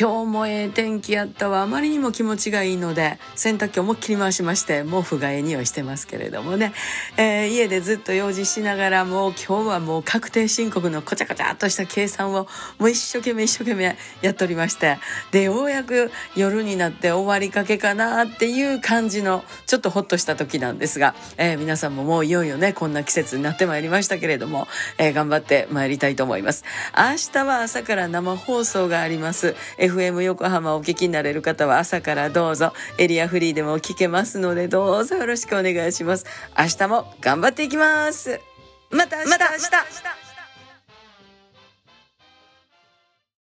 今日もええ天気やったわ。あまりにも気持ちがいいので洗濯機思いっきり回しまして毛布がええ匂いしてますけれどもね、えー、家でずっと用事しながらもう今日はもう確定申告のこちゃこちゃっとした計算をもう一生懸命一生懸命やっておりましてでようやく夜になって終わりかけかなっていう感じのちょっとほっとした時なんですが、えー、皆さんももういよいよねこんな季節になってまいりましたけれども、えー、頑張ってまいりたいと思います。明日は朝から生放送があります。FM 横浜をお聞きになれる方は朝からどうぞエリアフリーでも聞けますのでどうぞよろしくお願いします。明日も頑張っていきます。また明日また明日